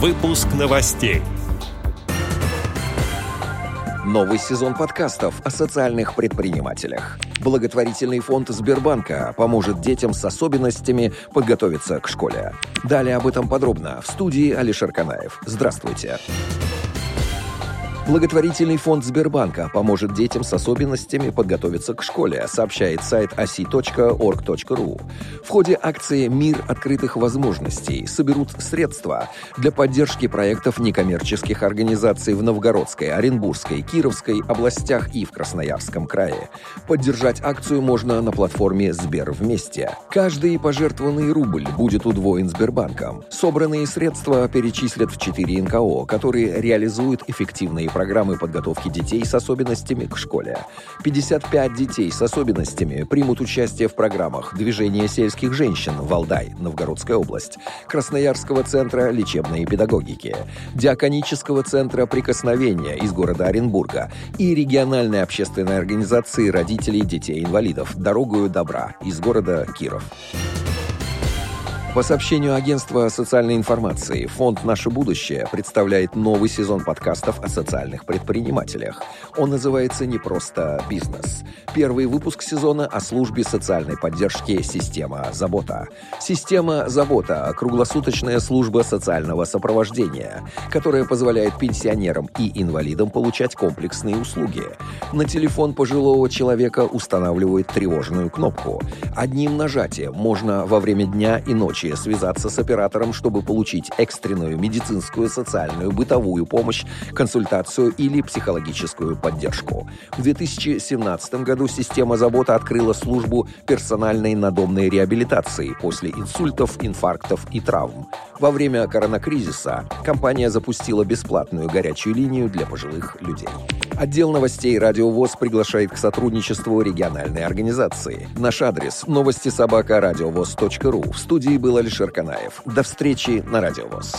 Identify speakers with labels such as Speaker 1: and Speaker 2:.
Speaker 1: Выпуск новостей.
Speaker 2: Новый сезон подкастов о социальных предпринимателях. Благотворительный фонд Сбербанка поможет детям с особенностями подготовиться к школе. Далее об этом подробно в студии Алишер Канаев. Здравствуйте. Здравствуйте. Благотворительный фонд Сбербанка поможет детям с особенностями подготовиться к школе, сообщает сайт osi.org.ru. В ходе акции «Мир открытых возможностей» соберут средства для поддержки проектов некоммерческих организаций в Новгородской, Оренбургской, Кировской областях и в Красноярском крае. Поддержать акцию можно на платформе «Сбер вместе». Каждый пожертвованный рубль будет удвоен Сбербанком. Собранные средства перечислят в 4 НКО, которые реализуют эффективные программы подготовки детей с особенностями к школе. 55 детей с особенностями примут участие в программах «Движение сельских женщин» Валдай, Новгородская область, Красноярского центра лечебной педагогики, Диаконического центра прикосновения из города Оренбурга и региональной общественной организации родителей детей-инвалидов «Дорогую добра» из города Киров. По сообщению агентства социальной информации, фонд «Наше будущее» представляет новый сезон подкастов о социальных предпринимателях. Он называется не просто «Бизнес». Первый выпуск сезона о службе социальной поддержки «Система Забота». «Система Забота» — круглосуточная служба социального сопровождения, которая позволяет пенсионерам и инвалидам получать комплексные услуги. На телефон пожилого человека устанавливают тревожную кнопку. Одним нажатием можно во время дня и ночи случае связаться с оператором, чтобы получить экстренную медицинскую, социальную, бытовую помощь, консультацию или психологическую поддержку. В 2017 году система «Забота» открыла службу персональной надомной реабилитации после инсультов, инфарктов и травм. Во время коронакризиса компания запустила бесплатную горячую линию для пожилых людей. Отдел новостей «Радио ВОЗ» приглашает к сотрудничеству региональной организации. Наш адрес – новости собака ру. В студии был Алишер Канаев. До встречи на Радио ВОЗ.